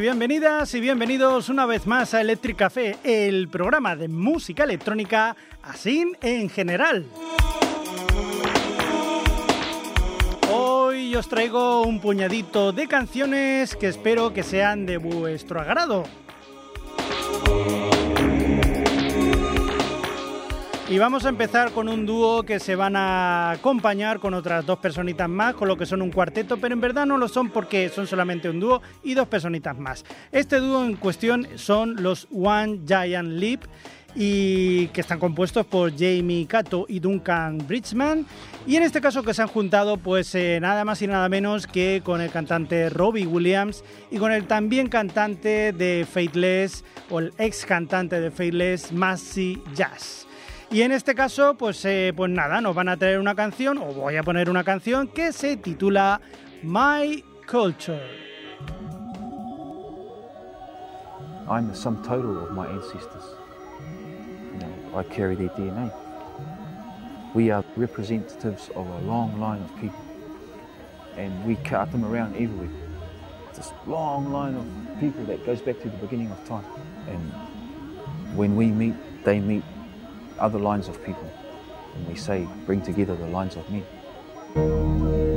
Bienvenidas y bienvenidos una vez más a Electric Café, el programa de música electrónica así en general. Hoy os traigo un puñadito de canciones que espero que sean de vuestro agrado. Y vamos a empezar con un dúo que se van a acompañar con otras dos personitas más, con lo que son un cuarteto, pero en verdad no lo son porque son solamente un dúo y dos personitas más. Este dúo en cuestión son los One Giant Leap y que están compuestos por Jamie Cato y Duncan Bridgman y en este caso que se han juntado pues eh, nada más y nada menos que con el cantante Robbie Williams y con el también cantante de Faithless o el ex cantante de Faithless Massey Jazz. Y en este caso, pues, eh, pues nada, nos van a traer una canción, o voy a poner una canción que se titula My Culture. I'm the sum total of my ancestors. You know, I carry their DNA. We are representatives of a long line of people, and we cart them around everywhere. This long line of people that goes back to the beginning of time. And when we meet, they meet other lines of people. And we say, bring together the lines of men.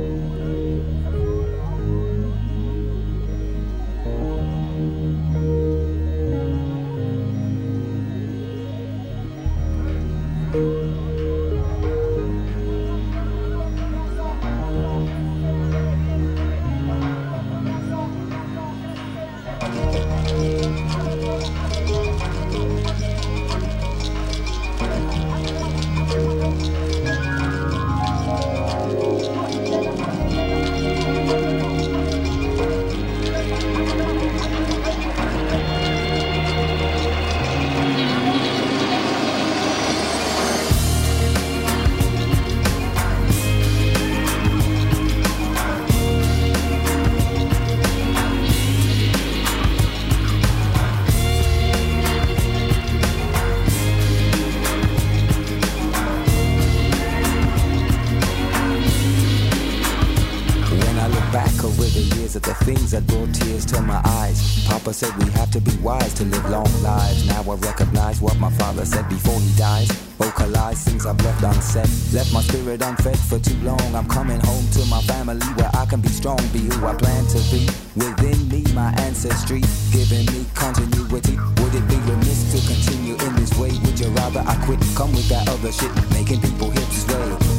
To live long lives. Now I recognize what my father said before he dies. Vocalize things I've left unsaid. Left my spirit unfed for too long. I'm coming home to my family where I can be strong, be who I plan to be. Within me, my ancestry, giving me continuity. Would it be remiss to continue in this way? Would you rather I quit? Come with that other shit, making people hips sway.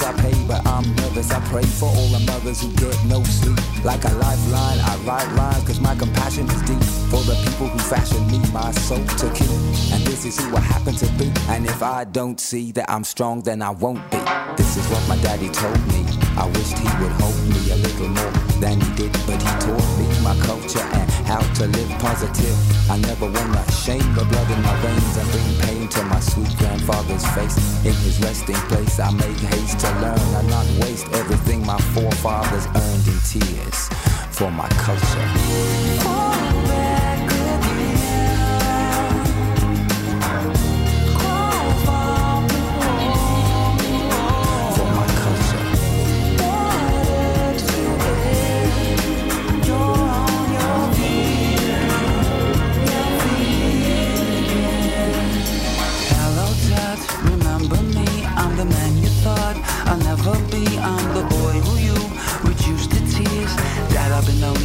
I pay, but I'm nervous. I pray for all the mothers who get no sleep. Like a lifeline, I write lines, cause my compassion is deep. For the people who fashion me, my soul to keep. And this is who I happen to be. And if I don't see that I'm strong, then I won't be. This is what my daddy told me. I wished he would hold me a little more than he did, but he taught me my culture and how to live positive. I never wanna shame the blood in my veins and bring pain to my sweet grandfather's face. In his resting place, I make haste to learn and not waste everything my forefathers earned in tears for my culture.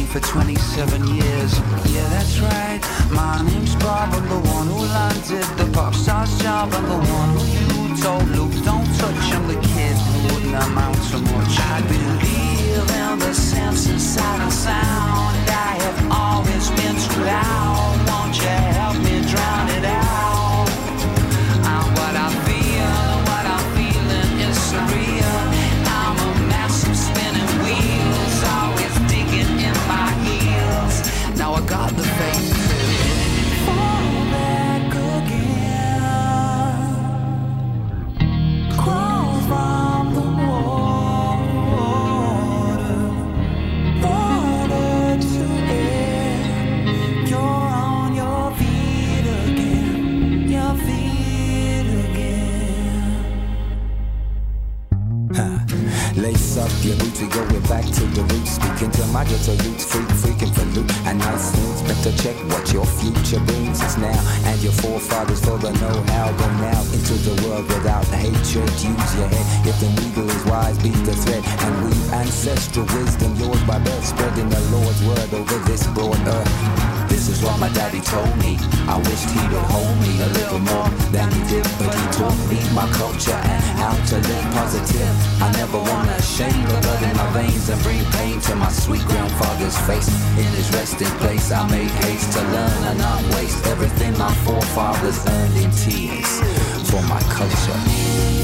For 27 years. Yeah, that's right. My name's Bob. I'm the one who landed the pop star's job. I'm the one who you told Luke, don't touch. I'm the kid who wouldn't amount to much. I believe in the sense inside of sound. I have always been too You need to go back to the roots. Speaking to my ghetto roots, freak, freaking for loot. And I things, better check what your future brings us now. And your forefathers for the know-how. Go now into the world without hatred. Use your head. If the needle is wise, beat the thread. And weave ancestral wisdom, yours by birth, spreading the Lord's word over this broad earth. This is what my daddy told me. I wished he would hold me a little more than he did, but he taught me my culture and how to live positive. I never wanna shame the blood in my veins and bring pain to my sweet grandfather's face. In his resting place, I made haste to learn and not waste everything my forefathers earned in tears for my culture.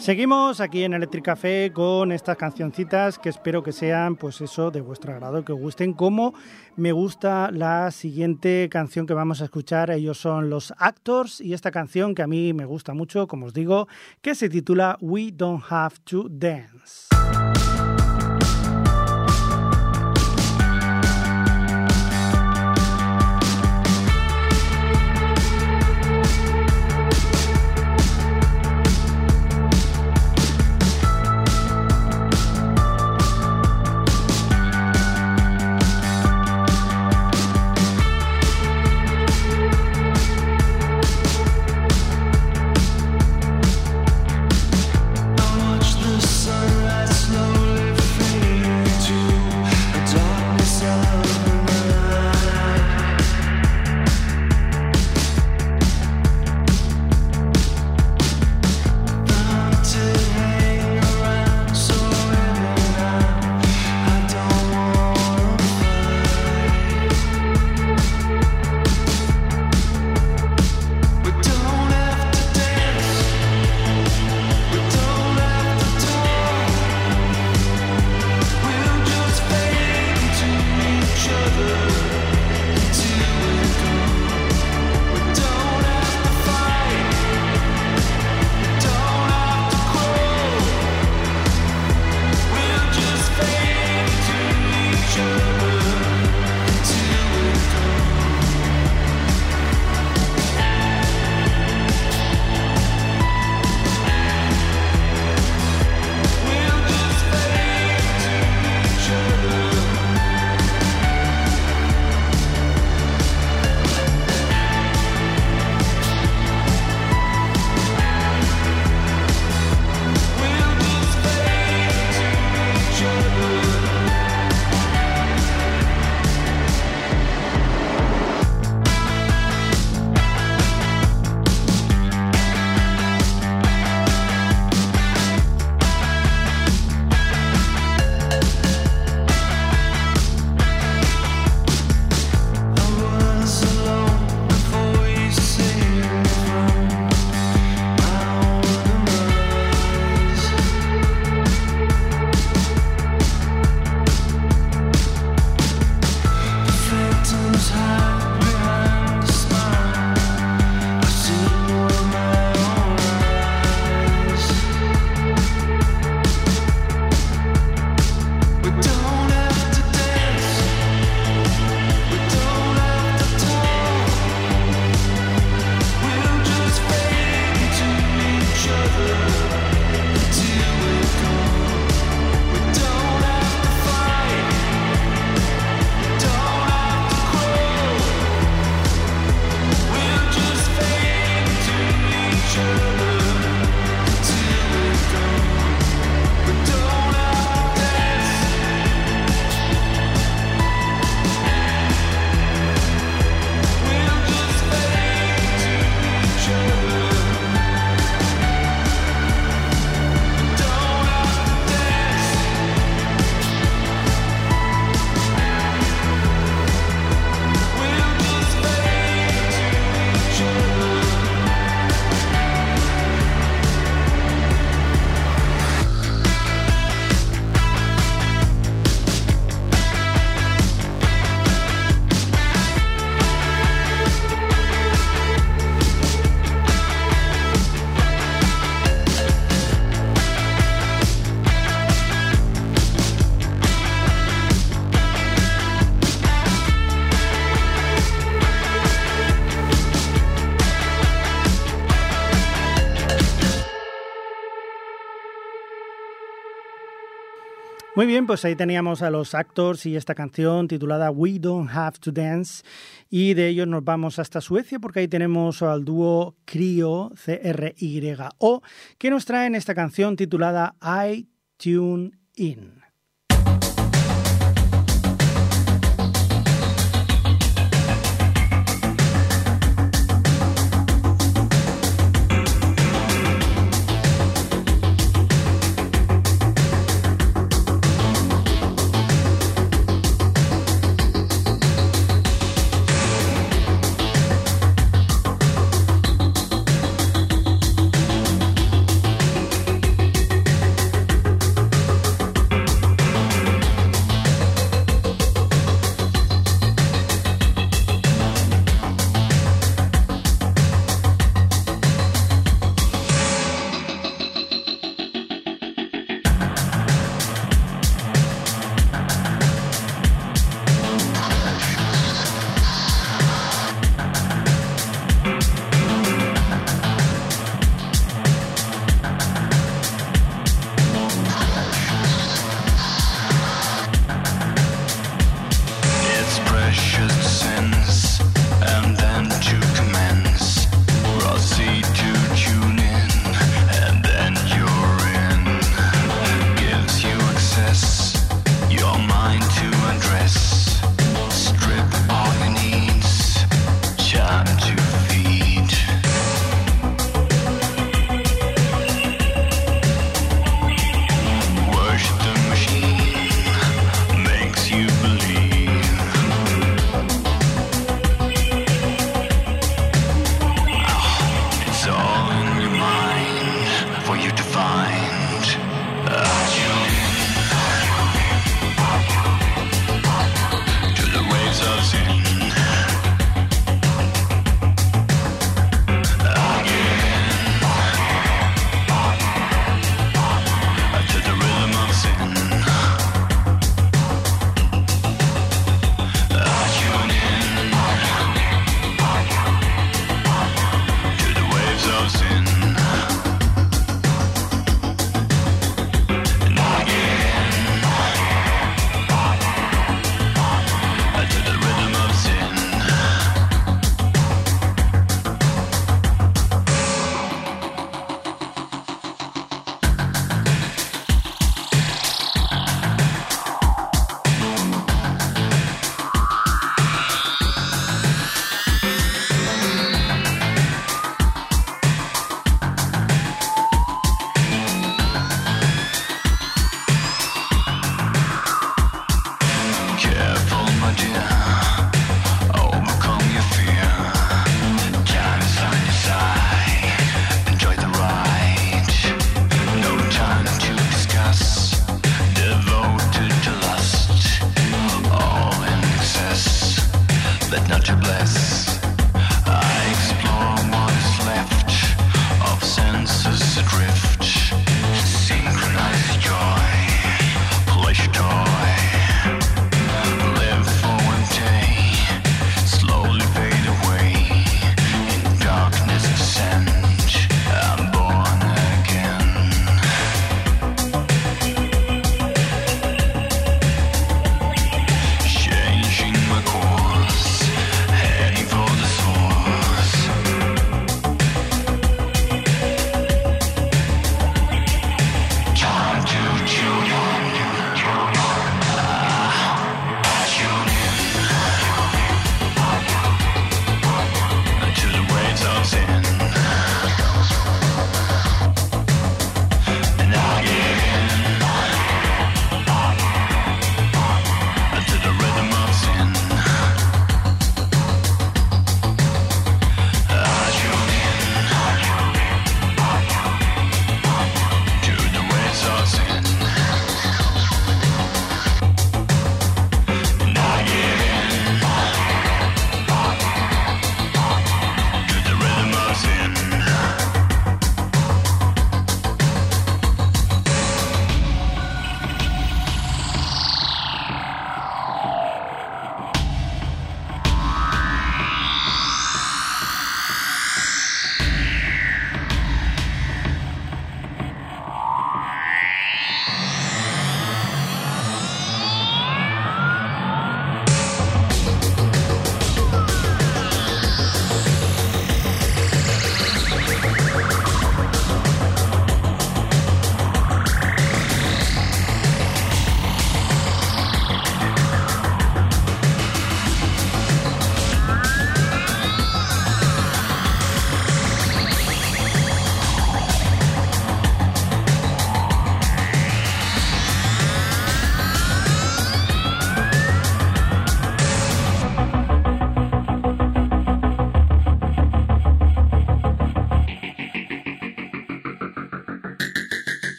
Seguimos aquí en Electric Café con estas cancioncitas que espero que sean, pues eso, de vuestro agrado, que os gusten. Como me gusta la siguiente canción que vamos a escuchar, ellos son los Actors y esta canción que a mí me gusta mucho, como os digo, que se titula We Don't Have to Dance. Muy bien, pues ahí teníamos a los actors y esta canción titulada We Don't Have to Dance. Y de ellos nos vamos hasta Suecia porque ahí tenemos al dúo Crio, C-R-Y-O, que nos traen esta canción titulada I Tune In.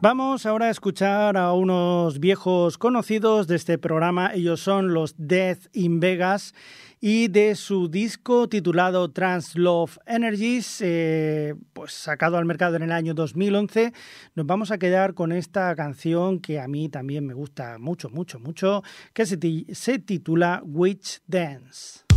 Vamos ahora a escuchar a unos viejos conocidos de este programa. Ellos son los Death in Vegas y de su disco titulado Trans Love Energies, eh, pues sacado al mercado en el año 2011, nos vamos a quedar con esta canción que a mí también me gusta mucho, mucho, mucho, que se, se titula Witch Dance.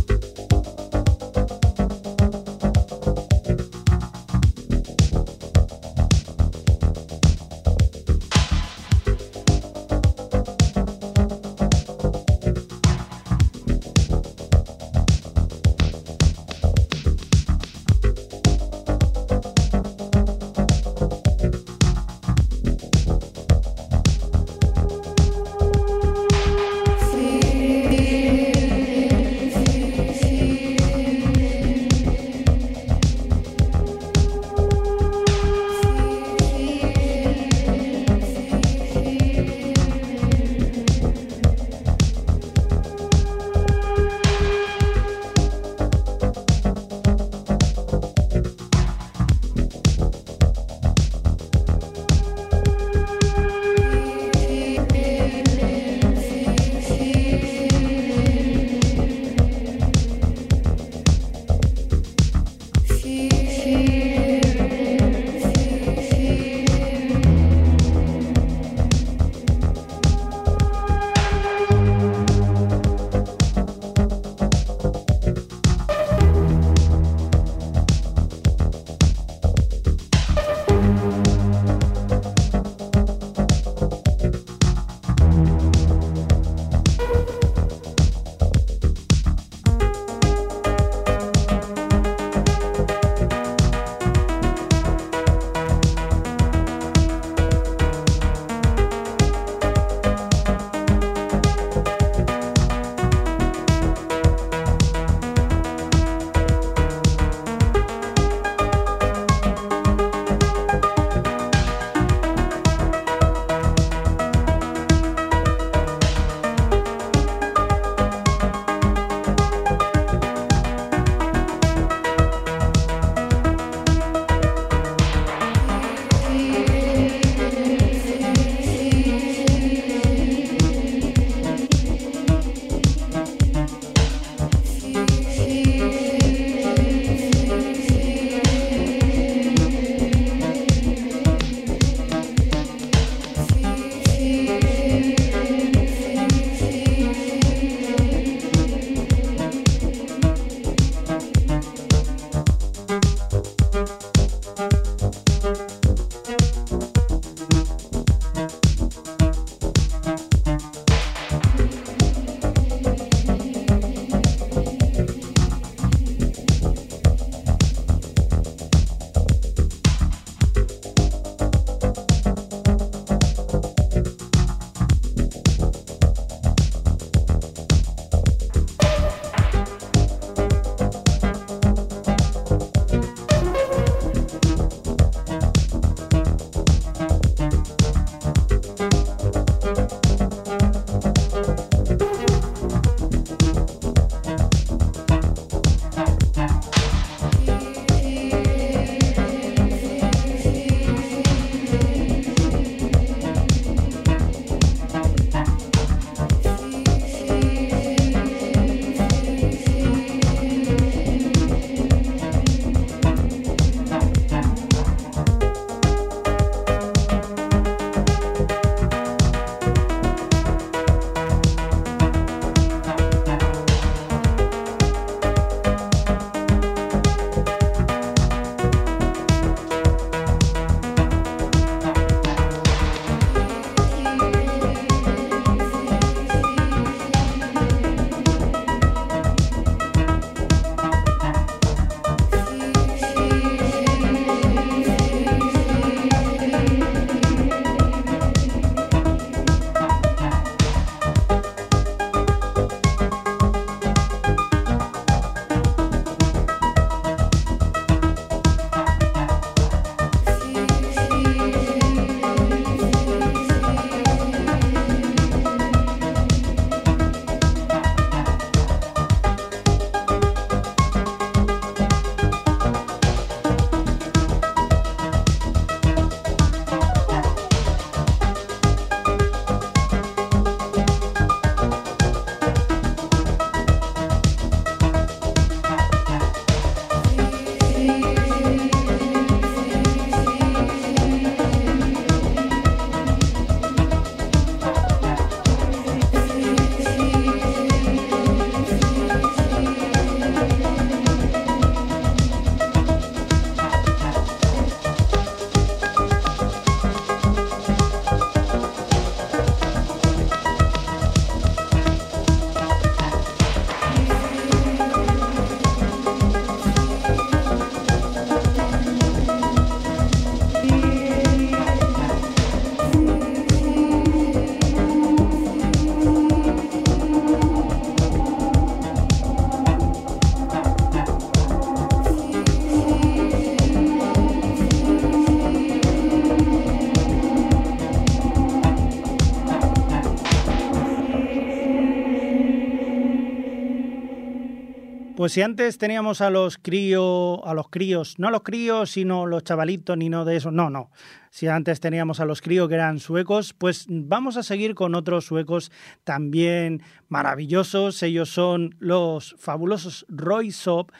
Pues si antes teníamos a los críos, a los críos, no a los críos, sino los chavalitos, ni no de eso, no, no. Si antes teníamos a los críos que eran suecos, pues vamos a seguir con otros suecos también maravillosos. Ellos son los fabulosos Roy Sop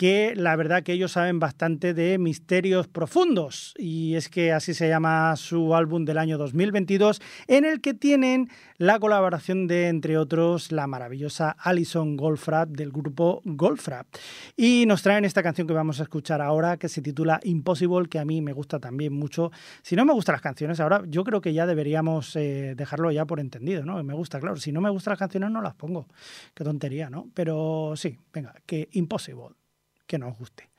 que la verdad que ellos saben bastante de misterios profundos y es que así se llama su álbum del año 2022 en el que tienen la colaboración de entre otros la maravillosa Alison Goldfrapp del grupo Goldfrapp. Y nos traen esta canción que vamos a escuchar ahora que se titula Impossible que a mí me gusta también mucho. Si no me gustan las canciones ahora yo creo que ya deberíamos eh, dejarlo ya por entendido no me gusta claro si no me gustan las canciones no las pongo. Qué tontería no pero sí venga que Impossible que nos guste.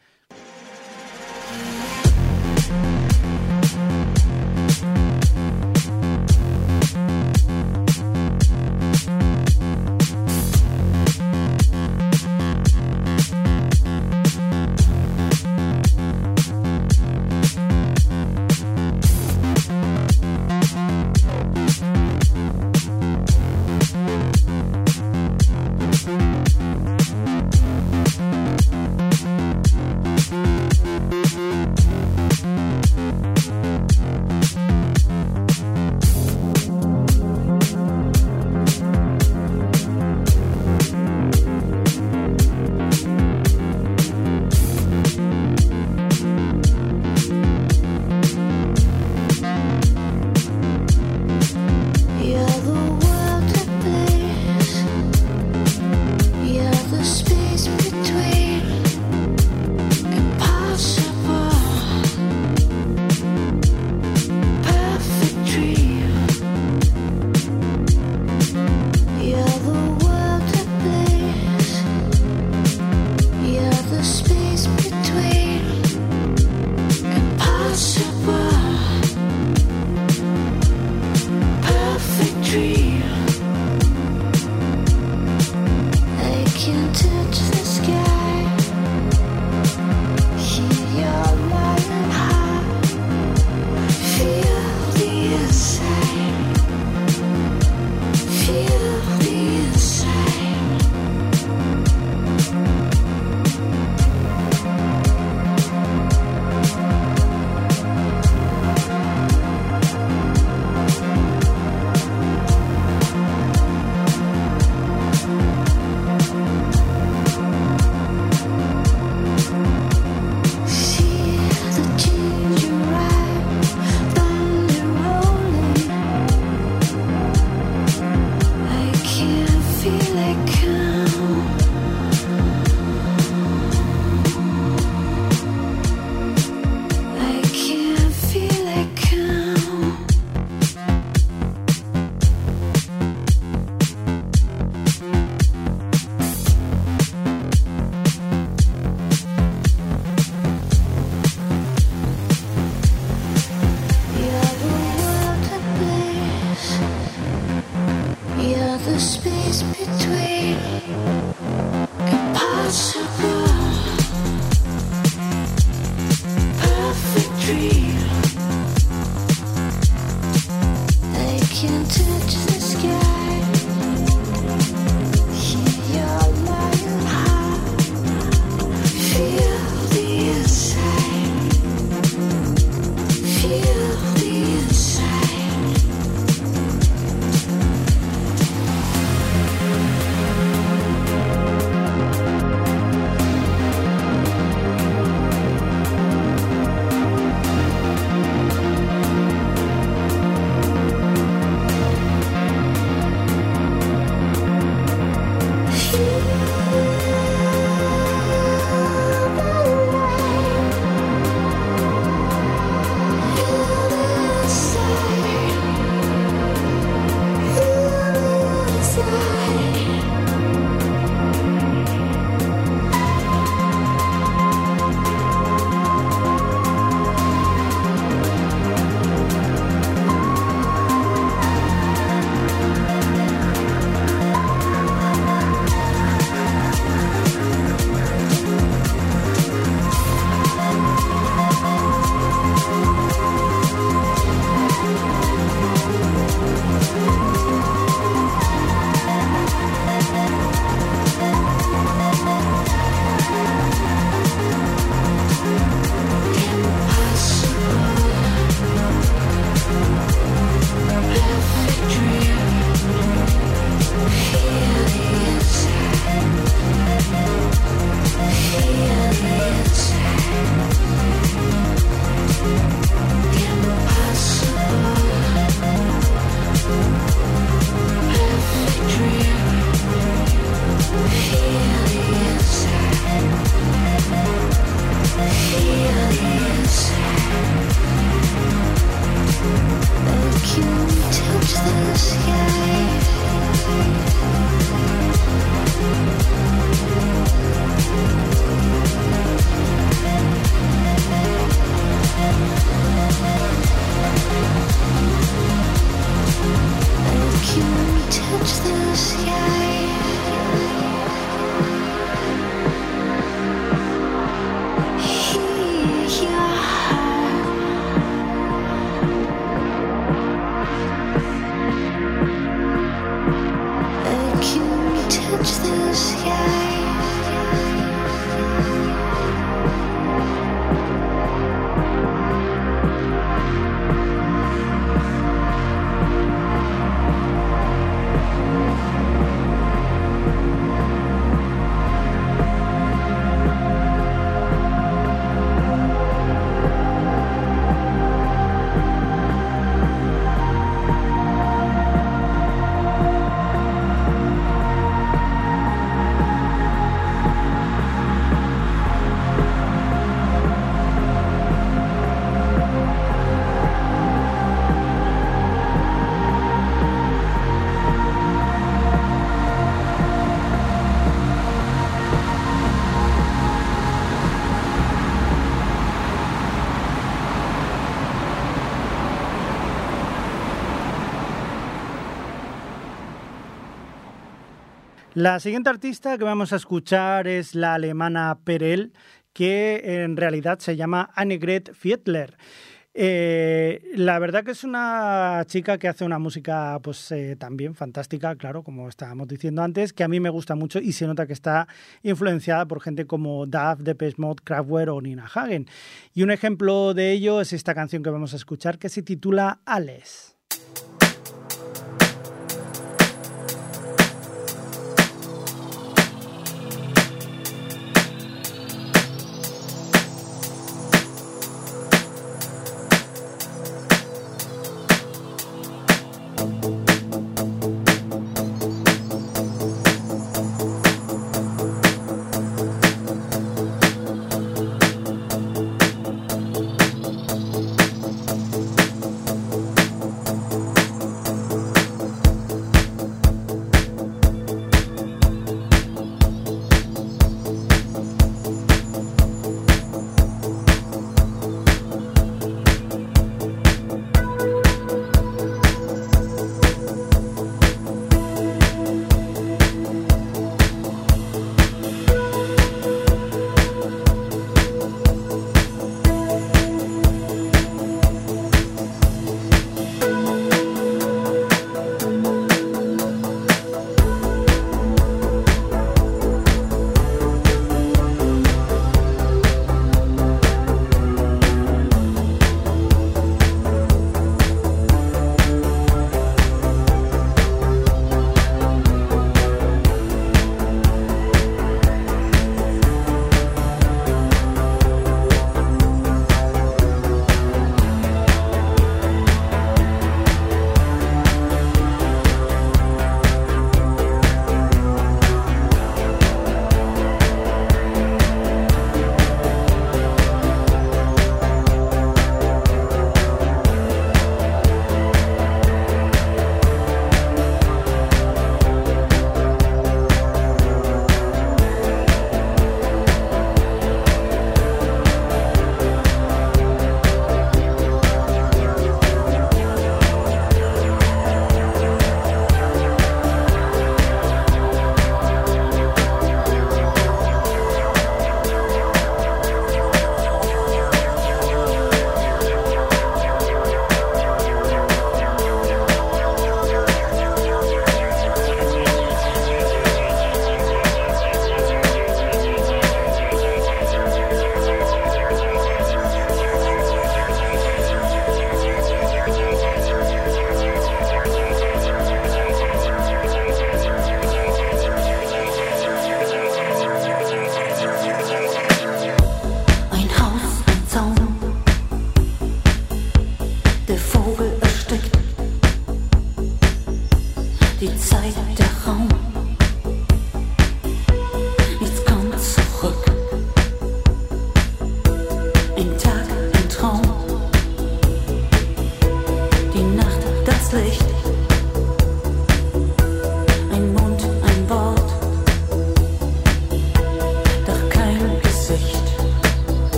Música La siguiente artista que vamos a escuchar es la alemana Perel, que en realidad se llama Annegret Fiedler. Eh, la verdad que es una chica que hace una música pues eh, también fantástica, claro, como estábamos diciendo antes, que a mí me gusta mucho y se nota que está influenciada por gente como Duff, Depeche Mode, Kraftwerk o Nina Hagen. Y un ejemplo de ello es esta canción que vamos a escuchar que se titula Ales.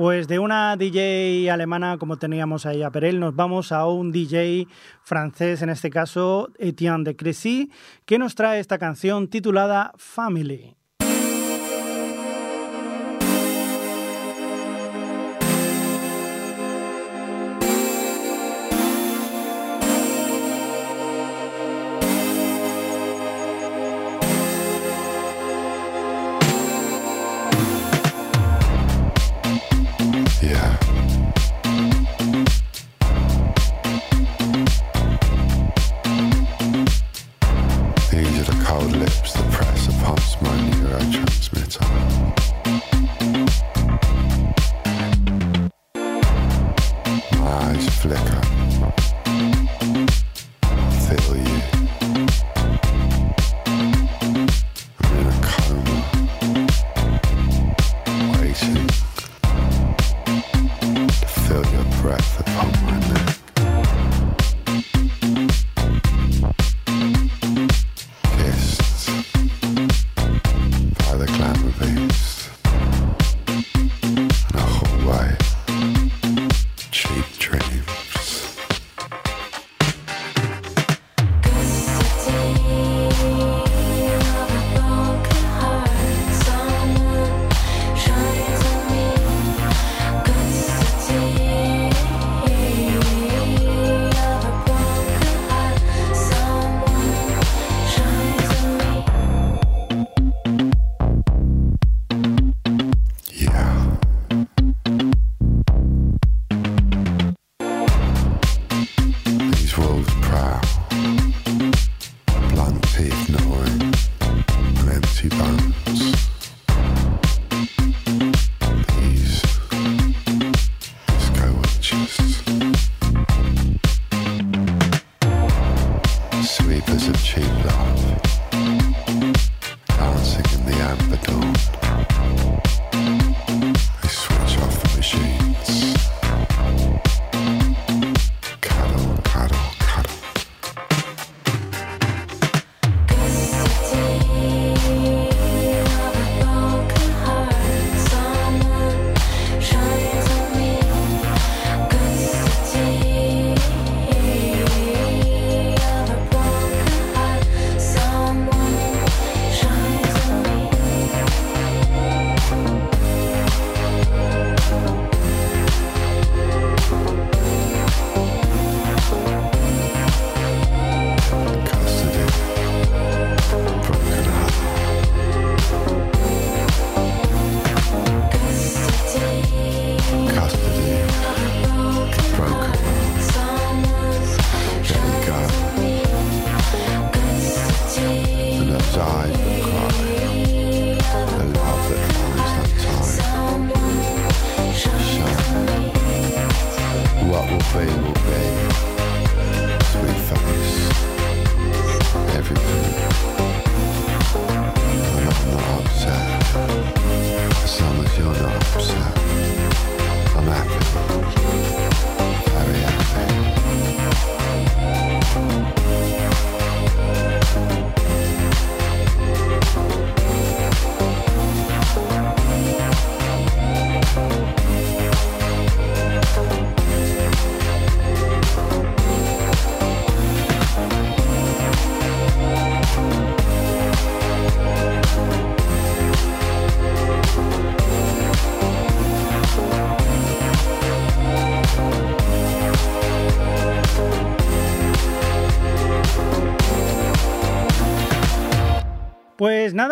Pues de una DJ alemana como teníamos ahí a Perel, nos vamos a un DJ francés, en este caso Etienne de Crécy, que nos trae esta canción titulada Family.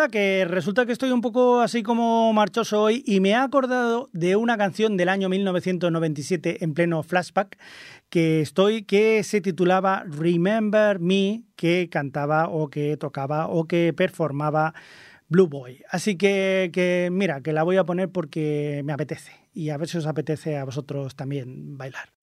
Que resulta que estoy un poco así como marchoso hoy y me he acordado de una canción del año 1997 en pleno flashback que estoy que se titulaba Remember Me, que cantaba o que tocaba o que performaba Blue Boy. Así que, que mira, que la voy a poner porque me apetece y a ver si os apetece a vosotros también bailar.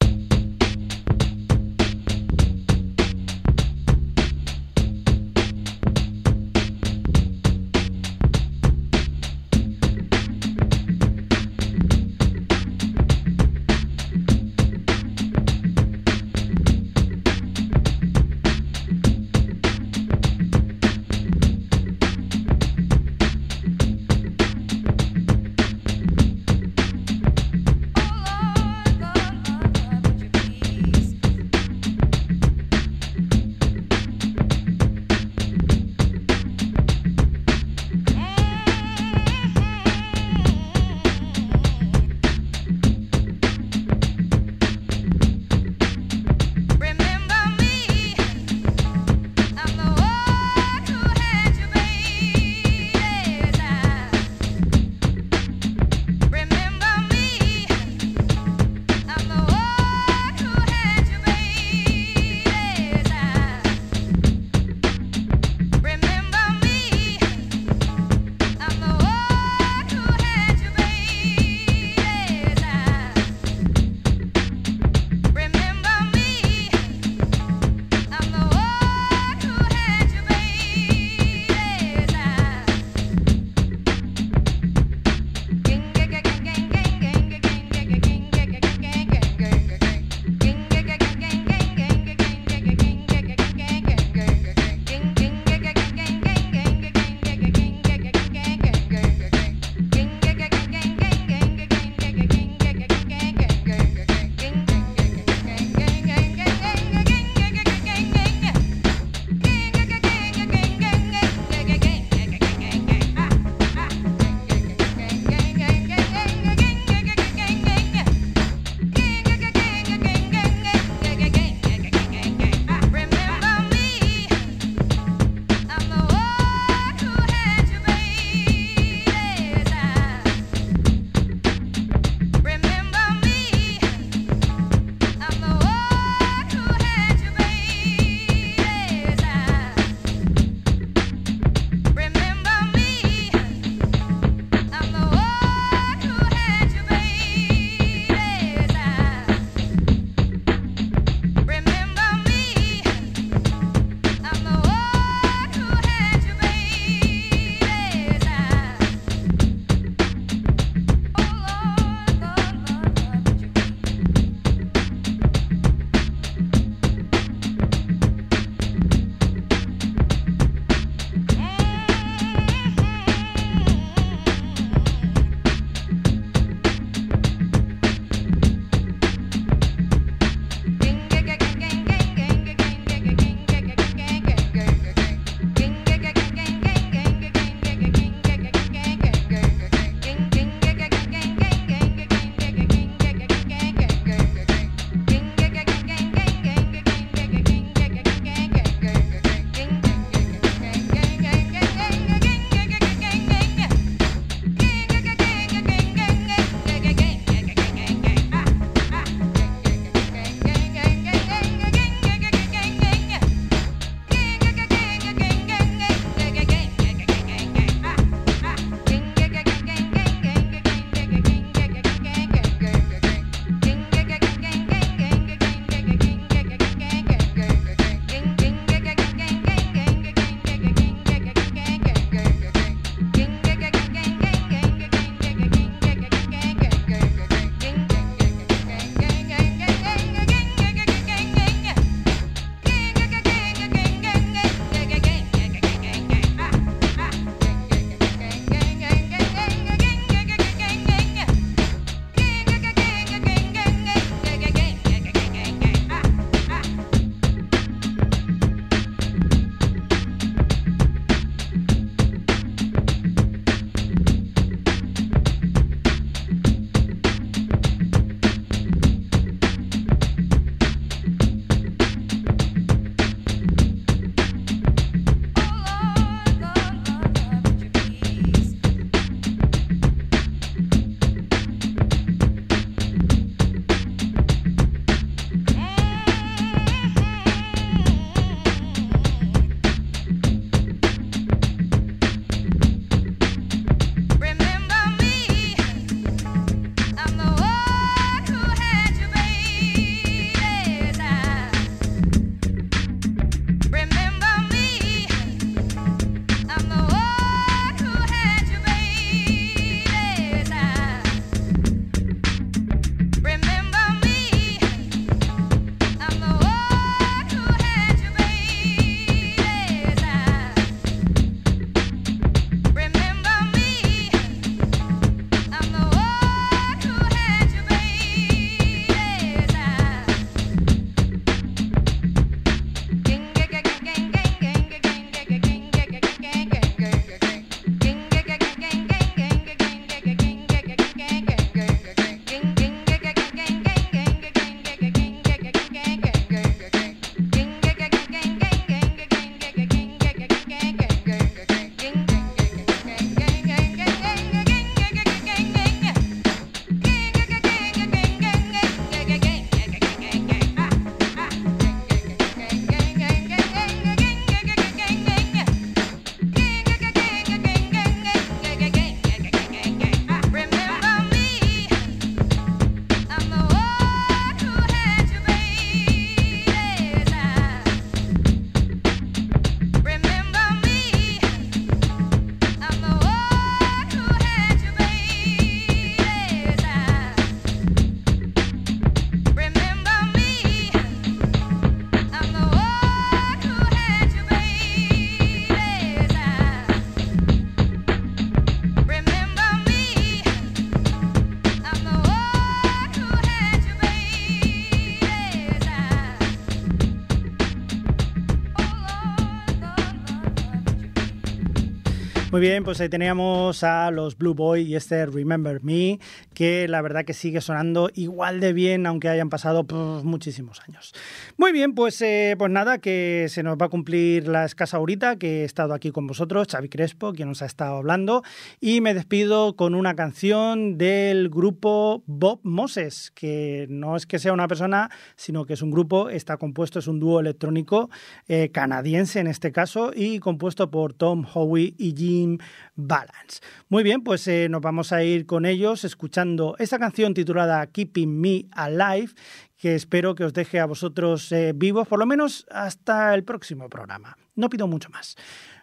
Muy bien, pues ahí teníamos a los Blue Boy y este Remember Me, que la verdad que sigue sonando igual de bien, aunque hayan pasado muchísimos años. Muy bien, pues, eh, pues nada, que se nos va a cumplir la escasa horita que he estado aquí con vosotros, Xavi Crespo, quien nos ha estado hablando, y me despido con una canción del grupo Bob Moses, que no es que sea una persona, sino que es un grupo, está compuesto, es un dúo electrónico eh, canadiense en este caso, y compuesto por Tom Howie y Jim Balance. Muy bien, pues eh, nos vamos a ir con ellos escuchando esta canción titulada Keeping Me Alive, que espero que os deje a vosotros eh, vivos, por lo menos hasta el próximo programa. No pido mucho más.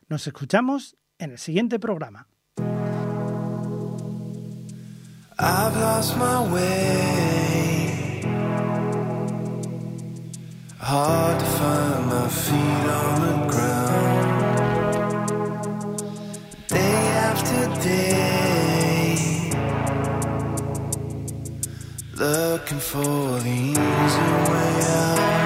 Nos escuchamos en el siguiente programa. Looking for the easy way out.